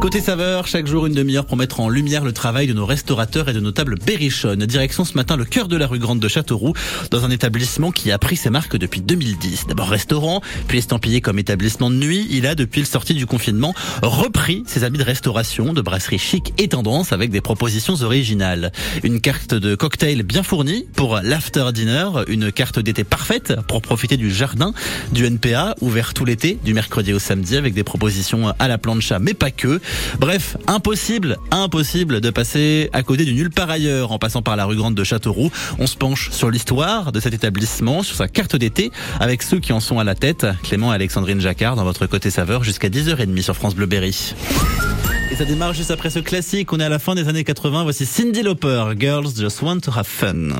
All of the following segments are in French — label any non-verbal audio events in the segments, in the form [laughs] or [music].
Côté saveur, chaque jour une demi-heure pour mettre en lumière le travail de nos restaurateurs et de nos tables berrichonnes. Direction ce matin le cœur de la rue Grande de Châteauroux, dans un établissement qui a pris ses marques depuis 2010. D'abord restaurant, puis estampillé comme établissement de nuit, il a depuis le sortie du confinement repris ses habits de restauration, de brasserie chic et tendance avec des propositions originales. Une carte de cocktail bien fournie pour l'after dinner, une carte d'été parfaite pour profiter du jardin du NPA ouvert tout l'été du mercredi au samedi avec des propositions à la plancha mais pas que. Bref, impossible, impossible de passer à côté du nulle part ailleurs en passant par la rue Grande de Châteauroux. On se penche sur l'histoire de cet établissement, sur sa carte d'été avec ceux qui en sont à la tête, Clément et Alexandrine Jacquard dans votre côté saveur jusqu'à 10h30 sur France Bleu Berry. Et ça démarre juste après ce classique. On est à la fin des années 80. Voici Cindy Lauper, Girls Just Want to Have Fun.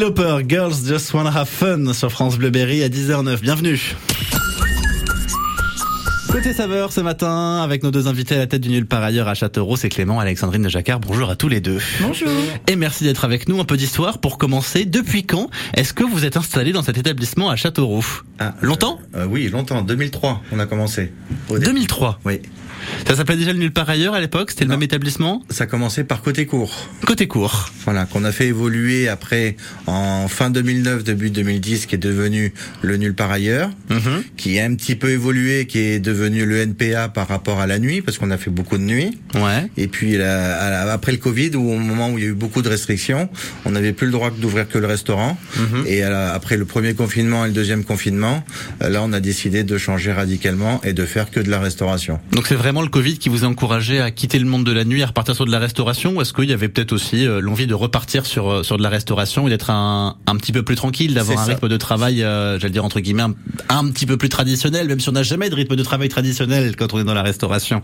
Lauper, Girls Just Wanna Have Fun sur France Bleu Berry à 10h09. Bienvenue. Côté saveur ce matin, avec nos deux invités à la tête du nul par ailleurs à Châteauroux, c'est Clément, Alexandrine de Jacquard. Bonjour à tous les deux. Bonjour. Et merci d'être avec nous. Un peu d'histoire pour commencer. Depuis quand est-ce que vous êtes installé dans cet établissement à Châteauroux? Ah, Longtemps? euh, euh, Oui, longtemps. 2003, on a commencé. Au début. 2003. Oui. Ça s'appelait déjà le nulle part ailleurs à l'époque C'était le même établissement Ça commençait par côté court. Côté court. Voilà, qu'on a fait évoluer après en fin 2009, début 2010, qui est devenu le nul par ailleurs, Mhm. qui a un petit peu évolué, qui est devenu le NPA par rapport à la nuit, parce qu'on a fait beaucoup de nuits. Ouais. Et puis après le Covid, où au moment où il y a eu beaucoup de restrictions, on n'avait plus le droit d'ouvrir que le restaurant. Mhm. Et à la- après le premier confinement et le deuxième confinement, euh, là on a décidé de changer radicalement et de faire que de la restauration. Donc c'est vraiment le Covid qui vous a encouragé à quitter le monde de la nuit, à repartir sur de la restauration ou est-ce qu'il y avait peut-être aussi euh, l'envie de repartir sur euh, sur de la restauration et d'être un, un petit peu plus tranquille, d'avoir un ça. rythme de travail, euh, j'allais dire entre guillemets, un, un petit peu plus traditionnel, même si on n'a jamais de rythme de travail traditionnel quand on est dans la restauration.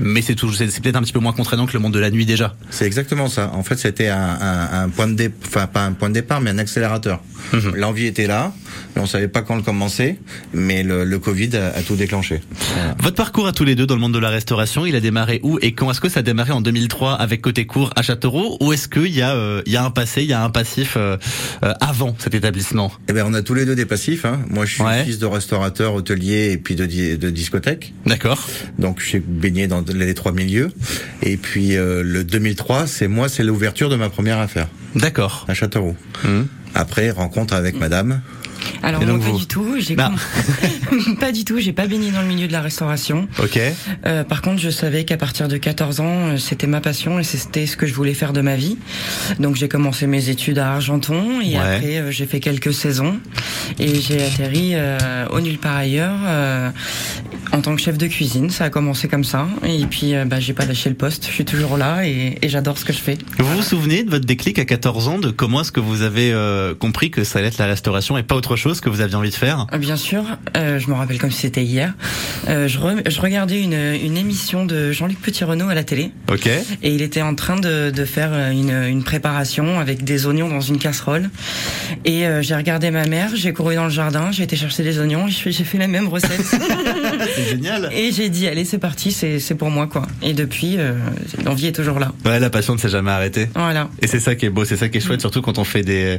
Mais c'est toujours c'est peut-être un petit peu moins contraignant que le monde de la nuit déjà. C'est exactement ça. En fait, c'était un, point de dé... enfin pas un point de départ, mais un accélérateur. Mhm. L'envie était là, mais on savait pas quand le commencer. Mais le, le Covid a, a tout déclenché. Voilà. Votre parcours à tous les deux dans le monde de la restauration, il a démarré où et quand Est-ce que ça a démarré en 2003 avec Côté Court à Châteauroux ou est-ce qu'il y a euh, il y a un passé, il y a un passif euh, euh, avant cet établissement? Eh ben, on a tous les deux des passifs. Hein. Moi, je suis Ouais. fils de restaurateur, hôtelier et puis de, de discothèque. D'accord. Donc, j'ai baigné dans les trois milieux. Et puis, euh, le 2003, c'est moi, c'est l'ouverture de ma première affaire D'accord. à Châteauroux. Mhm. Après, rencontre avec madame. Alors donc pas vous du tout, j'ai Bah. [laughs] pas du tout, j'ai pas baigné dans le milieu de la restauration. Ok. Euh, par contre, je savais qu'à partir de 14 ans, euh, c'était ma passion et c'était ce que je voulais faire de ma vie. Donc j'ai commencé mes études à Argenton et Ouais. après euh, j'ai fait quelques saisons et j'ai atterri euh, au nulle part ailleurs en tant que chef de cuisine. Ça a commencé comme ça et puis euh, bah, j'ai pas lâché le poste. Je suis toujours là et, et j'adore ce que je fais. Vous vous souvenez de votre déclic à 14 ans, de comment est-ce que vous avez euh, compris que ça allait être la restauration et pas autre chose que vous aviez envie de faire? Euh, Bien sûr, euh, je me rappelle comme si c'était hier. Euh, je, re- je regardais une, une émission de Jean-Luc Petit-Renaud à la télé Ok. et il était en train de, de faire euh, une, une préparation avec des oignons dans une casserole. Et euh, j'ai regardé ma mère, j'ai couru dans le jardin, j'ai été chercher des oignons, j'ai fait la même recette. [laughs] C'est génial. et j'ai dit allez c'est parti, c'est c'est pour moi quoi. Et depuis, euh, l'envie est toujours là. Ouais, la passion ne s'est jamais arrêtée. Voilà. Et c'est ça qui est beau, c'est ça qui est chouette, surtout quand on fait des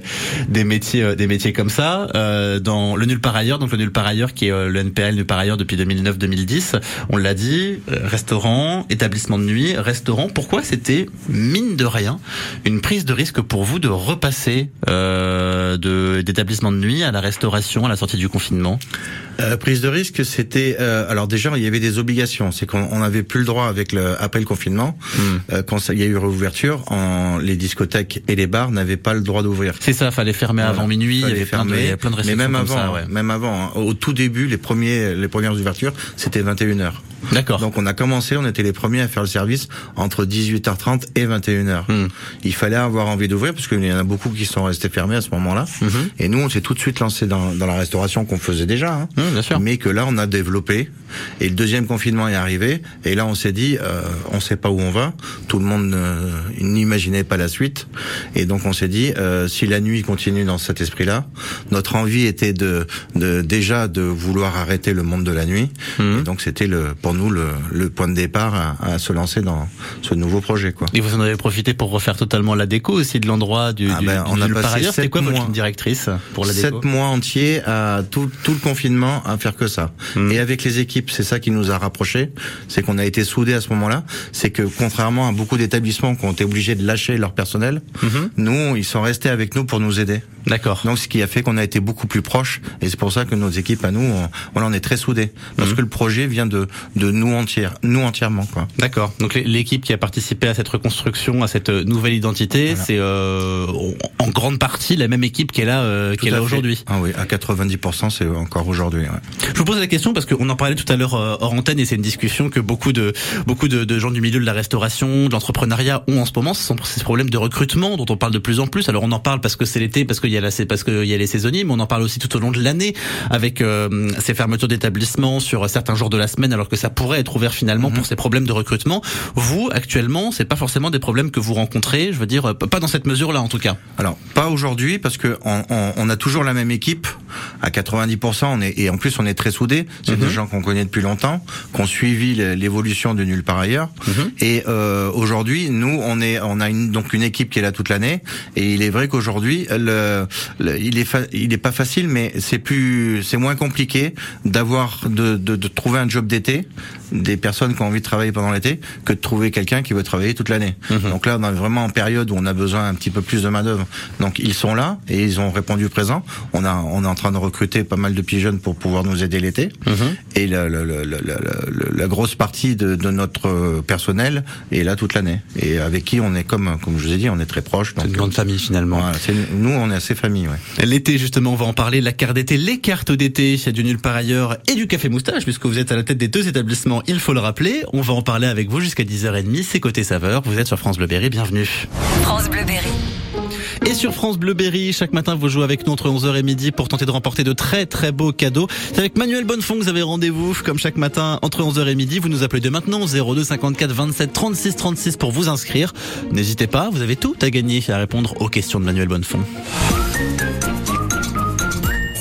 des métiers euh, des métiers comme ça. Euh, dans le nul par ailleurs, donc le nul par ailleurs qui est euh, le NPL nul par ailleurs depuis 2009-2010. On l'a dit, euh, restaurant, établissement de nuit, restaurant. Pourquoi c'était mine de rien une prise de risque pour vous de repasser euh, de d'établissement de nuit à la restauration à la sortie du confinement? Euh, prise de risque, c'était euh, alors déjà il y avait des obligations, c'est qu'on on n'avait plus le droit avec le après le confinement, euh, quand ça- il y a eu réouverture, en, les discothèques et les bars n'avaient pas le droit d'ouvrir. C'est ça, fallait fermer Voilà. avant minuit. Il y avait plein de, il y fermer. avait plein de mais même avant, ça. Ouais. même avant, hein, au tout début, les premiers, les premières ouvertures, c'était 21 h D'accord. Donc on a commencé, on était les premiers à faire le service entre 18h30 et 21h. Hmm. Il fallait avoir envie d'ouvrir parce qu'il y en a beaucoup qui sont restés fermés à ce moment-là. Mhm. Et nous, on s'est tout de suite lancé dans, dans la restauration qu'on faisait déjà. Hein. Mmh, bien sûr. Mais que là, on a développé. Et le deuxième confinement est arrivé. Et là, on s'est dit, euh, on sait pas où on va. Tout le monde euh, n'imaginait pas la suite. Et donc, on s'est dit, euh, si la nuit continue dans cet esprit-là, notre envie était de, de déjà de vouloir arrêter le monde de la nuit. Mhm. Et donc, c'était le, pour nous le, le point de départ à, à se lancer dans ce nouveau projet, quoi. Et vous en avez profité pour refaire totalement la déco aussi de l'endroit du, Ah ben, du on a passé ailleurs. C'était sept quoi votre mois. ligne directrice pour la déco Sept mois entiers à tout, tout le confinement à faire que ça. Mm. Et avec les équipes, c'est ça qui nous a rapprochés. C'est qu'on a été soudés à ce moment-là. C'est que contrairement à beaucoup d'établissements qui ont été obligés de lâcher leur personnel, Mhm. nous, ils sont restés avec nous pour nous aider. D'accord. Donc, ce qui a fait qu'on a été beaucoup plus proches. Et c'est pour ça que nos équipes à nous, on, voilà, on est très soudés. Parce Mhm. que le projet vient de, de nous nous entièrement, quoi. D'accord. Donc l'é- l'équipe qui a participé à cette reconstruction, à cette euh, nouvelle identité, Voilà. c'est euh, en grande partie la même équipe qui est là, euh, fait. aujourd'hui. Ah oui, à 90%, c'est encore aujourd'hui. ouais. Je vous pose la question parce qu'on en parlait tout à l'heure euh, hors antenne et c'est une discussion que beaucoup de beaucoup de, de gens du milieu de la restauration, de l'entrepreneuriat ont en ce moment. Ce sont ces problèmes de recrutement dont on parle de plus en plus. Alors on en parle parce que c'est l'été, parce qu'il y a la, parce qu'il y a les saisonniers, mais on en parle aussi tout au long de l'année avec euh, ces fermetures d'établissements sur certains jours de la semaine, alors que ça pourrait être ouvert finalement Mhm. pour ces problèmes de recrutement. Vous actuellement, c'est pas forcément des problèmes que vous rencontrez. Je veux dire, euh, pas dans cette mesure-là en tout cas. Alors pas aujourd'hui parce que on, on- on a toujours la même équipe à 90%. On est et en plus on est très soudés. C'est Mhm. des gens qu'on connaît depuis longtemps, qu'on suivi l'évolution de nulle part ailleurs. Mhm. Et euh, aujourd'hui, nous on est on a une, donc une équipe qui est là toute l'année. Et il est vrai qu'aujourd'hui, le, le- il est il est pas facile, mais c'est plus c'est moins compliqué d'avoir de, de, de trouver un job d'été des personnes qui ont envie de travailler pendant l'été que de trouver quelqu'un qui veut travailler toute l'année. Mhm. Donc là, on est vraiment en période où on a besoin un petit peu plus de main d'œuvre. Donc ils sont là et ils ont répondu présent. On a, on est en train de recruter pas mal de petits jeunes pour pouvoir nous aider l'été. Mhm. Et la, la, la, la, grosse partie de, de notre personnel est là toute l'année. Et avec qui on est comme, comme je vous ai dit, on est très proches. C'est une grande famille finalement. voilà, c'est- nous, on est assez famille. Ouais. L'été justement, on va en parler, la carte d'été, les cartes d'été, a du nulle par ailleurs et du café moustache puisque vous êtes à la tête des deux établissements, il faut le rappeler. On va en parler avec vous jusqu'à 10h30, c'est côté saveur, vous êtes sur France Bleu Berry, bienvenue. France Bleu Berry. Et sur France Bleu Berry, chaque matin vous jouez avec nous entre 11h et midi pour tenter de remporter de très très beaux cadeaux. C'est avec Manuel Bonnefond que vous avez rendez-vous comme chaque matin entre 11h et midi. Vous nous appelez dès maintenant au 02 54 27 36 36 pour vous inscrire. N'hésitez pas, vous avez tout à gagner à répondre aux questions de Manuel Bonnefond.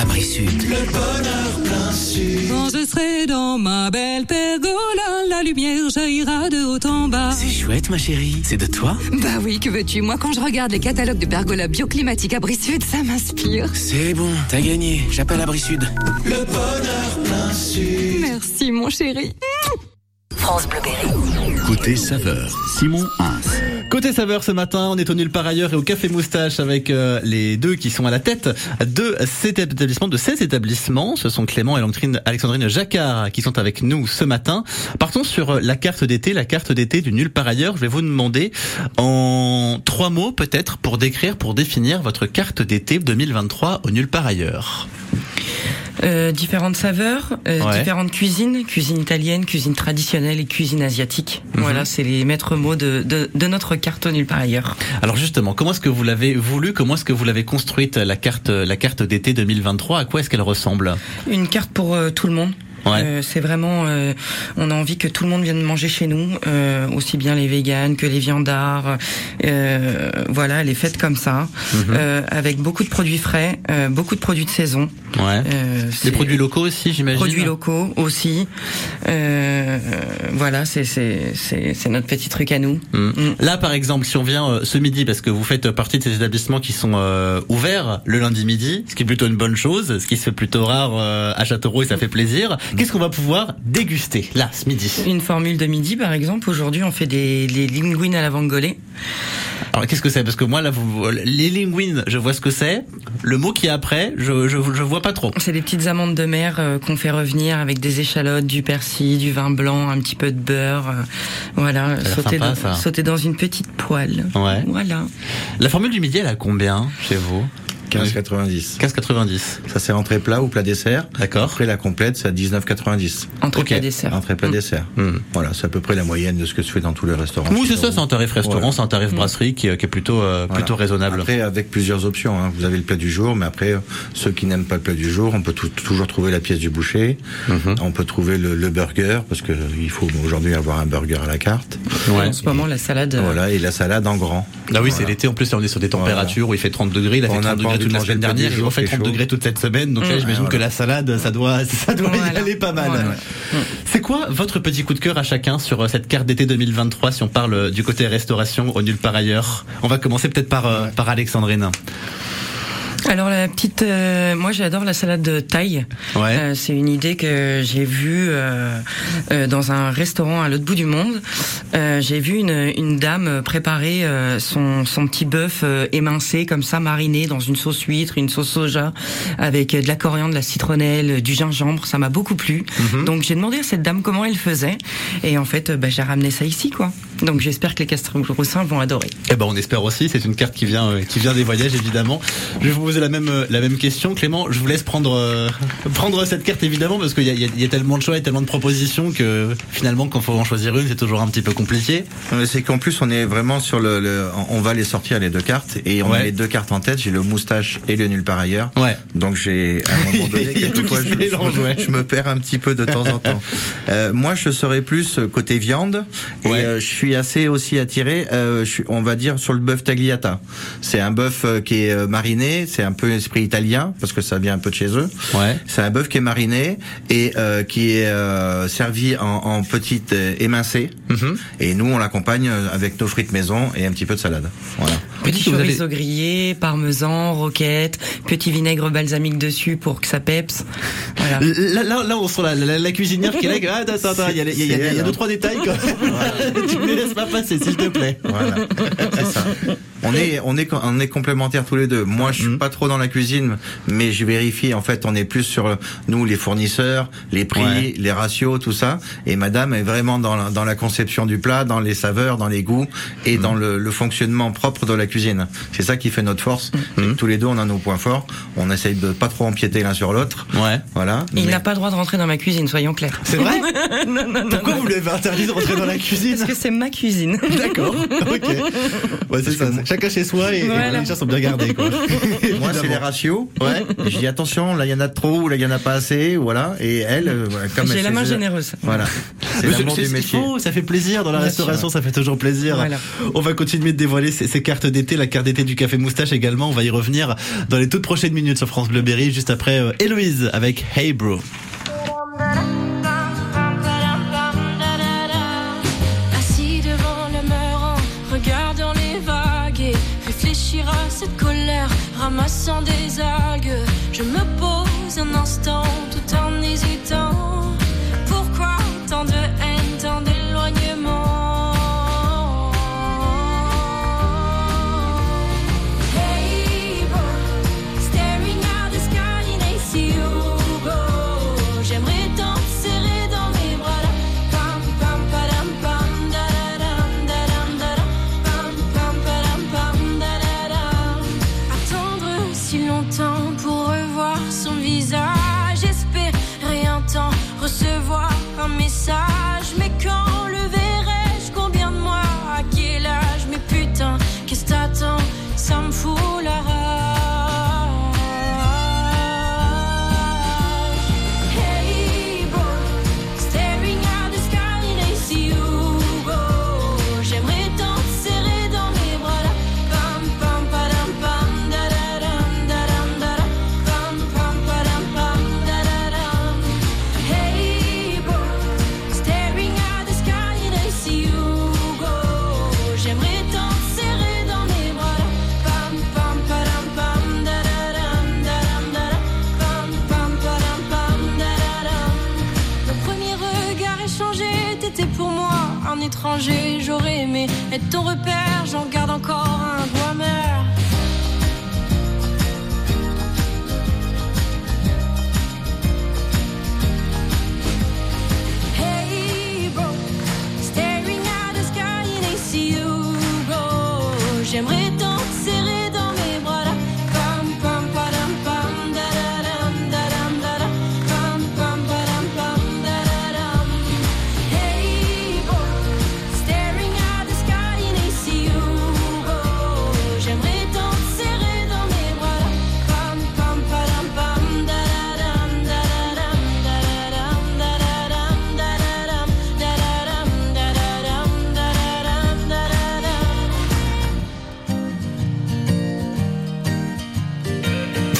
Abri Sud. Quand je serai dans ma belle pergola, la lumière jaillira de haut en bas. C'est chouette, ma chérie. C'est de toi Bah oui, que veux-tu? Moi, quand je regarde les catalogues de pergola bioclimatique Abri Sud, ça m'inspire. C'est bon, t'as gagné. J'appelle Abri Sud. Merci, mon chéri. France Bleu Berry. Côté saveur, Simon Hins. Côté saveur ce matin, on est au nulle par ailleurs et au café moustache avec euh, les deux qui sont à la tête de cet établissement, de ces établissements. Ce sont Clément et Alexandrine- Jacquard qui sont avec nous ce matin. Partons sur euh, la carte d'été, la carte d'été du nulle par ailleurs. Je vais vous demander en trois mots peut-être pour décrire, pour définir votre carte d'été 2023 au nulle par ailleurs. Euh, différentes saveurs, euh, Ouais. différentes cuisines, cuisine italienne, cuisine traditionnelle et cuisine asiatique. Mhm. Voilà, c'est les maîtres mots de, de, de notre carte nulle par ailleurs. Alors justement, comment est-ce que vous l'avez voulu Comment est-ce que vous l'avez construite la carte, la carte d'été 2023 À quoi est-ce qu'elle ressemble? Une carte pour euh, tout le monde. Ouais. Euh, c'est vraiment, euh, on a envie que tout le monde vienne manger chez nous, euh, aussi bien les véganes que les viandards. Euh, voilà, est faite comme ça, Mhm. euh, avec beaucoup de produits frais, euh, beaucoup de produits de saison. Ouais. Des produits locaux aussi, j'imagine. Produits locaux aussi. Euh, voilà, c'est c'est c'est c'est notre petit truc à nous. Mm. Mm. Là, par exemple, si on vient ce midi, parce que vous faites partie de ces établissements qui sont euh, ouverts le lundi midi, ce qui est plutôt une bonne chose, ce qui se fait plutôt rare euh, à Châteauroux et ça fait plaisir. Qu'est-ce qu'on va pouvoir déguster là ce midi Une formule de midi, par exemple. Aujourd'hui, on fait des, des linguines à la vongole. Alors qu'est-ce que c'est? Parce que moi là, vous, les linguines, je vois ce que c'est. Le mot qui est après, je, je je vois pas trop. C'est des petites amandes de mer euh, qu'on fait revenir avec des échalotes, du persil, du vin blanc, un petit peu de beurre. euh, voilà, sauter sympa, dans, sauter dans une petite poêle. Ouais. Voilà. La formule du midi, elle a combien chez vous? 15,90. 15,90. Ça c'est entrée plat ou plat dessert. D'accord. Après la complète, c'est à 19,90. Entre Ok. plat dessert. Entrée plat dessert. Hmm. Voilà, c'est à peu près la moyenne de ce que se fait dans tous les restaurants. Oui, c'est ça, c'est un tarif restaurant, Voilà. c'est un tarif brasserie qui, est- qui est plutôt euh, Voilà. plutôt raisonnable. Après, avec plusieurs options. hein. Vous avez le plat du jour, mais après, ceux qui n'aiment pas le plat du jour, on peut tou- toujours trouver la pièce du boucher. Mhm. On peut trouver le, le burger, parce que il faut aujourd'hui avoir un burger à la carte. Ouais. En ce moment, la salade. euh, Voilà, et la salade en grand. Ah oui, c'est l'été. En plus, là, on est sur des températures où il fait 30 degrés. Il a fait On n'a 30 pas degrés toute la semaine dernière. Va faire c'est 30 chaud. degrés toute cette semaine. Donc là, Mm. j'imagine Ouais, que la salade, ça doit, [laughs] ça doit y aller pas mal. Voilà. C'est quoi votre petit coup de cœur à chacun sur euh, cette carte d'été 2023 si on parle euh, du côté restauration au nulle par ailleurs? On va commencer peut-être par, euh, par Alexandrine. Alors la petite, euh, moi j'adore la salade de taille. Ouais. Euh, c'est une idée que j'ai vue euh, euh, dans un restaurant à l'autre bout du monde. Euh, j'ai vu une, une dame préparer euh, son, son petit bœuf euh, émincé comme ça, mariné dans une sauce huître, une sauce soja, avec de la coriandre, de la citronnelle, du gingembre. Ça m'a beaucoup plu. Mhm. Donc j'ai demandé à cette dame comment elle faisait, et en fait, bah, j'ai ramené ça ici, quoi. Donc j'espère que les Castroussins vont adorer. Eh ben on espère aussi. C'est une carte qui vient euh, qui vient des voyages évidemment. Je vais vous poser la même euh, la même question, Clément. Je vous laisse prendre euh, [laughs] prendre cette carte évidemment parce qu'il y a, il y a- il y a tellement de choix et tellement de propositions que finalement quand faut en choisir une, c'est toujours un petit peu compliqué. C'est qu'en plus on est vraiment sur le, le- on va les sortir les deux cartes et on Ouais. a les deux cartes en tête. J'ai le moustache et le nulle part ailleurs. Ouais. Donc j'ai à un moment [laughs] donné Il y a tout quelquefois je, mélange, je- ouais. je me perds un petit peu de temps en temps. [laughs] Euh, moi je serais plus côté viande et Ouais. euh, je suis assez aussi attiré. euh, je suis, on va dire sur le bœuf tagliata. C'est un bœuf euh, qui est euh, mariné. C'est un peu esprit italien parce que ça vient un peu de chez eux. Ouais. C'est un bœuf qui est mariné et euh, qui est euh, servi en, euh, émincées. Mhm. Et nous, on l'accompagne avec nos frites maison et un petit peu de salade. Voilà. Petit vous avez- chorizo grillé, parmesan, roquette, petit vinaigre balsamique dessus pour que ça peps. Voilà. Là, là, là, on sent la, la, la cuisinière qui est là. qui- Ah, attends, attends, il y a, y a- il y a- il y a deux trois détails. Quoi. [laughs] tu me les laisses pas passer, s'il te plaît. Voilà, c'est ça. On est, on est, on est complémentaires tous les deux. Moi, je suis pas trop dans la cuisine, mais je vérifie. En fait, on est plus sur nous, les fournisseurs, les prix, Ouais. les ratios, tout ça. Et Madame est vraiment dans la, dans la conception du plat, dans les saveurs, dans les goûts et dans le, le fonctionnement propre de la cuisine. C'est ça qui fait notre force. Que Tous les deux, on a nos points forts. On essaye de pas trop empiéter l'un sur l'autre. Ouais. Voilà. Il Mais- n'a pas le droit de rentrer dans ma cuisine, soyons clairs. C'est vrai [laughs] non, non, non. Pourquoi non. vous lui avez interdit de rentrer dans la cuisine Parce que c'est ma cuisine. [laughs] D'accord, ok. [laughs] Ouais, c'est ça. Chacun chez soi et, et Voilà. les chats sont bien gardés. Quoi. Moi, c'est les ratios. Ouais. Je dis attention, là, il y en a trop, ou là, il y en a pas assez, voilà. Et elle, euh, comme J'ai elle la main généreuse. Voilà. C'est l'amour c'est du métier. ça fait plaisir dans la restauration, ça fait toujours plaisir. Voilà. On va continuer de dévoiler ces, ces cartes d'été, la carte d'été du Café Moustache également. On va y revenir dans les toutes prochaines minutes sur France Bleu Berry, juste après euh, Héloïse avec Hey Bro. Assis devant le mur en regardant les vagues et réfléchir à cette colère, ramassant des algues. Je me pose un instant tout en hésitant. Échangés, t'étais pour moi un étranger. J'aurais aimé être ton repère, j'en garde encore un goût amer.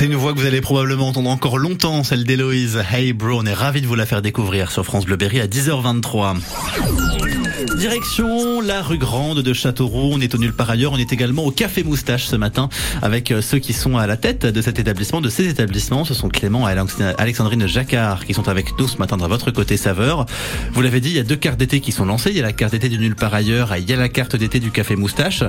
C'est une voix que vous allez probablement entendre encore longtemps, celle d'Héloïse. Hey bro, on est ravis de vous la faire découvrir sur France Bleu Berry à 10h23. Direction la rue Grande de Châteauroux. On est au nulle par ailleurs. On est également au Café Moustache ce matin avec euh, ceux qui sont à la tête de cet établissement, de ces établissements. Ce sont Clément et Alex- Alexandrine Jacquard qui sont avec nous ce matin dans votre côté saveur. Vous l'avez dit, il y a deux cartes d'été qui sont lancées. Il y a la carte d'été du nulle par ailleurs et il y a la carte d'été du Café Moustache.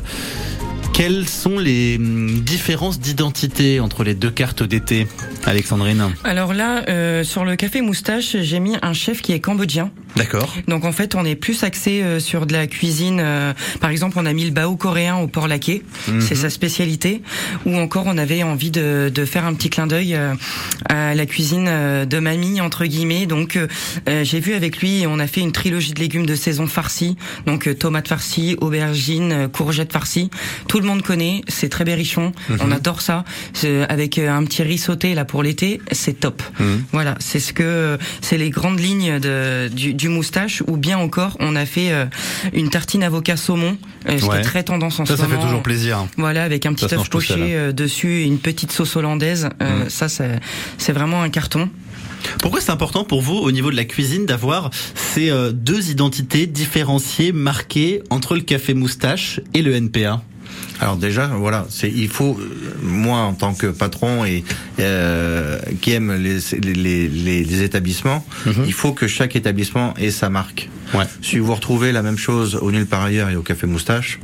Quelles sont les hum, différences d'identité entre les deux cartes d'été, Alexandrine? Alors là, euh, sur le café moustache, j'ai mis un chef qui est cambodgien. D'accord. Donc en fait, on est plus axé euh, sur de la cuisine. euh, par exemple, on a mis le bao coréen au port laqué, Mhm. c'est sa spécialité. Ou encore, on avait envie de, de faire un petit clin d'œil euh, à la cuisine euh, de mamie entre guillemets. Donc euh, euh, j'ai vu avec lui, on a fait une trilogie de légumes de saison farcis. Donc euh, tomates farcies, aubergines, courgettes farcies. Tout le monde connaît, c'est très berrichon. Mhm. On adore ça. Avec un petit riz sauté là pour l'été, c'est top. Mhm. Voilà, c'est ce que c'est les grandes lignes de, du, du moustache. Ou bien encore, on a fait euh, une tartine avocat saumon, euh, ce qui est très tendance en Ça, ce ça fait moment. toujours plaisir. Voilà, avec un Ça petit œuf poché euh, dessus et une petite sauce hollandaise. Mm. Ça, c'est vraiment un carton. Pourquoi c'est important pour vous, au niveau de la cuisine, d'avoir ces deux identités différenciées, marquées entre le café moustache et le NPA Alors déjà, voilà, c'est il faut moi en tant que patron et euh, qui aime les, les, les, les établissements, il faut que chaque établissement ait sa marque. Ouais. Si vous retrouvez la même chose au nulle par ailleurs et au café moustache,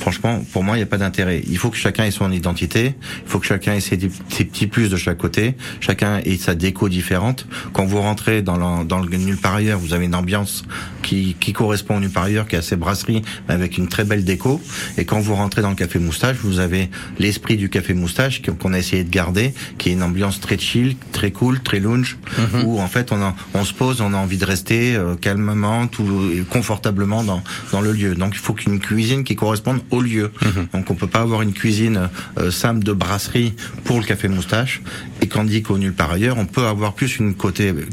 franchement, pour moi, il n'y a pas d'intérêt. Il faut que chacun ait son identité, il faut que chacun ait ses, ses petits plus de chaque côté, chacun ait sa déco différente. Quand vous rentrez dans le, dans le nulle par ailleurs, vous avez une ambiance qui, qui correspond au nulle par ailleurs, qui est assez brasserie, mais avec une très belle déco. Et quand vous rentrez dans le café moustache, vous avez l'esprit du café moustache qu'on a essayé de garder, qui est une ambiance très chill, très cool, très lounge, où en fait on, a- on se pose, on a envie de rester euh, calmement, tout confortablement dans, dans le lieu. Donc il faut qu'une cuisine qui corresponde au lieu. Donc on peut pas avoir une cuisine euh, simple de brasserie pour le café moustache. Et quand dit qu'au nulle par ailleurs, on peut avoir plus une côté euh,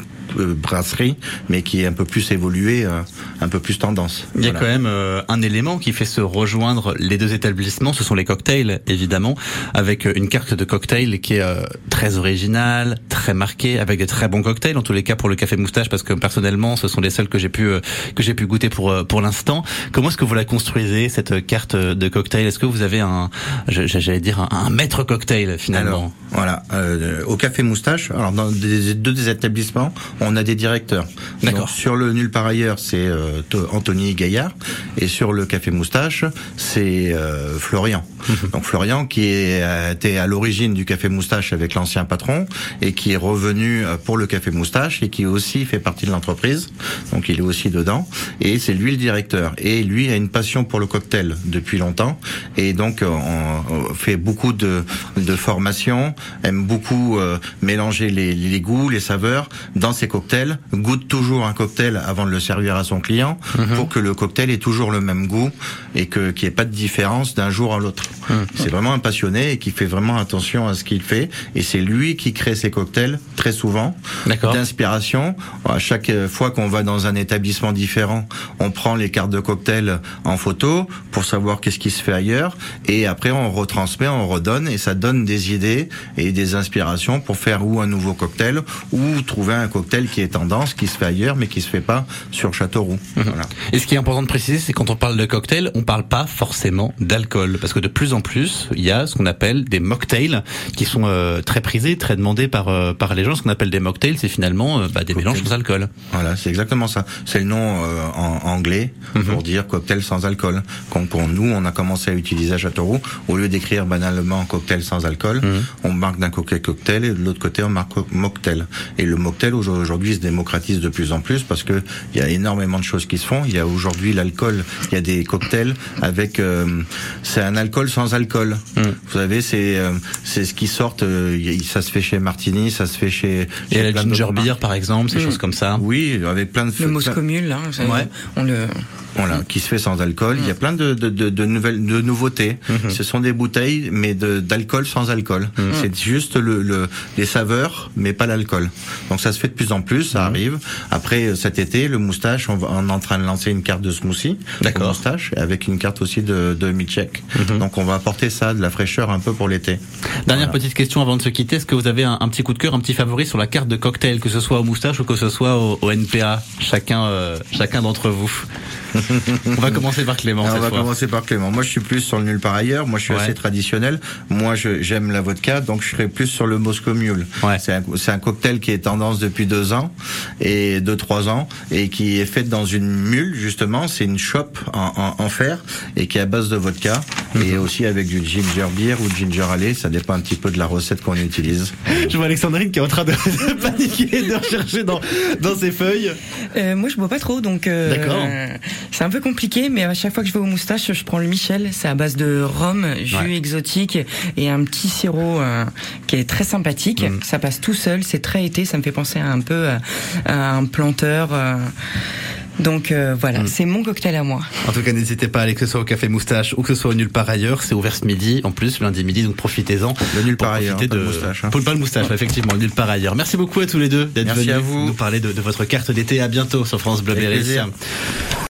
brasserie, mais qui est un peu plus évolué, euh, un peu plus tendance. Il y a Voilà. quand même euh, un élément qui fait se rejoindre les deux établissements, ce sont les cocktails, évidemment, avec euh, une carte de cocktail qui est euh, très originale, très marquée, avec des très bons cocktails, en tous les cas pour le café moustache, parce que personnellement, ce sont les seuls que j'ai pu euh, que j'ai pu goûter pour euh, pour l'instant. Comment est-ce que vous la construisez cette carte de cocktail? Est-ce que vous avez un, j'allais dire un, un maître cocktail finalement? Alors, voilà, euh, au Café Moustache, alors dans des, deux des établissements, on a des directeurs. D'accord. Sur le Nulle par ailleurs, c'est euh, Anthony Gaillard, et sur le Café Moustache, c'est euh, Florian. Donc Florian qui est, euh, était à l'origine du Café Moustache avec l'ancien patron, et qui est revenu euh, pour le Café Moustache, et qui aussi fait partie de l'entreprise. Donc il est aussi dedans, et c'est lui le directeur. Et lui a une passion pour le cocktail depuis longtemps, et donc euh, on, on fait beaucoup de, de formations, aime beaucoup euh, mélanger les, les goûts, les saveurs dans ses cocktails, goûte toujours un cocktail avant de le servir à son client pour que le cocktail ait toujours le même goût et que qu'il n'y ait pas de différence d'un jour à l'autre. C'est vraiment un passionné et qui fait vraiment attention à ce qu'il fait et c'est lui qui crée ses cocktails très souvent d'inspiration. À chaque fois qu'on va dans un établissement différent, on prend les cartes de cocktail en photo pour savoir qu'est-ce qui se fait ailleurs et après on retransmet, on redonne et ça donne des idées et des inspirations pour faire ou un nouveau cocktail ou trouver un cocktail qui est tendance, qui se fait ailleurs mais qui se fait pas sur Châteauroux. Voilà. Et ce qui est important de préciser, c'est quand on parle de cocktail, on parle pas forcément d'alcool, parce que de plus en plus, il y a ce qu'on appelle des mocktails qui sont euh, très prisés, très demandés par euh, par les gens. Ce qu'on appelle des mocktails, c'est finalement euh, bah, des mélanges sans alcool. Voilà, c'est exactement ça. C'est le nom en anglais pour dire cocktail sans alcool. Qu'on, qu'on- nous, on a commencé à utiliser à Châteauroux. Au lieu d'écrire banalement cocktail sans alcool, on marque d'un côté cocktail et de l'autre côté on marque mocktail. Et le mocktail aujourd'hui se démocratise de plus en plus parce que il y a énormément de choses qui se font. Il y a aujourd'hui l'alcool, il y a des cocktails avec euh, c'est un alcool sans alcool. Vous savez, c'est euh, c'est ce qui sort. euh, ça se fait chez Martini, ça se fait chez. Il y a chez la plein ginger beer, par exemple, ces Mm. choses comme ça. Oui, avec plein de Le moscomule, là, ça, Ouais. on le. Voilà, qui se fait sans alcool. Il y a plein de, de, de, de nouvelles, de nouveautés. Ce sont des bouteilles, mais d'alcool sans alcool. C'est juste le, le, les saveurs, mais pas l'alcool. Donc ça se fait de plus en plus, ça arrive. Après euh, cet été, le moustache, on, va, on est en train de lancer une carte de smoothie, D'accord. moustache, avec une carte aussi de, de milkshake. Donc on va apporter ça, de la fraîcheur un peu pour l'été. Dernière Voilà. petite question avant de se quitter. Est-ce que vous avez un, un petit coup de cœur, un petit favori sur la carte de cocktail, que ce soit au moustache ou que ce soit au, au NPA Chacun, euh, chacun d'entre vous. [laughs] On va commencer par Clément Alors, on va fois. commencer par Clément. Moi, je suis plus sur le nul par ailleurs. Moi, je suis Ouais. assez traditionnel. Moi, j'aime la vodka, donc je serai plus sur le Moscow Mule. Ouais. C'est un, cocktail qui est tendance depuis deux ans et deux trois ans et qui est fait dans une mule justement. C'est une chope en, en, en fer et qui est à base de vodka et aussi avec du ginger beer ou ginger ale, ça dépend un petit peu de la recette qu'on utilise. Je vois Alexandrine qui est en train de, [laughs] de paniquer, de rechercher dans, dans ses feuilles. Euh, moi, je bois pas trop, donc euh, D'accord. c'est un peu compliqué. Mais à chaque fois que je vais au moustache, je prends le Michel. C'est à base de rhum, jus Ouais. exotique et un petit sirop euh, qui est très sympathique. Mm. Ça passe tout seul. C'est très été. Ça me fait penser un peu à, à un planteur. Donc euh, voilà, Mm. c'est mon cocktail à moi. En tout cas, n'hésitez pas à aller que ce soit au Café Moustache ou que ce soit au Nulle part ailleurs. C'est ouvert ce midi, en plus, lundi midi, donc profitez-en. Le Nulle pour part ailleurs, profiter pas de le moustache, hein. Pour pas le moustache, effectivement, le Nulle part ailleurs. Merci beaucoup à tous les deux d'être venus à vous. nous parler de, de votre carte d'été. À bientôt sur France Bleu Berry.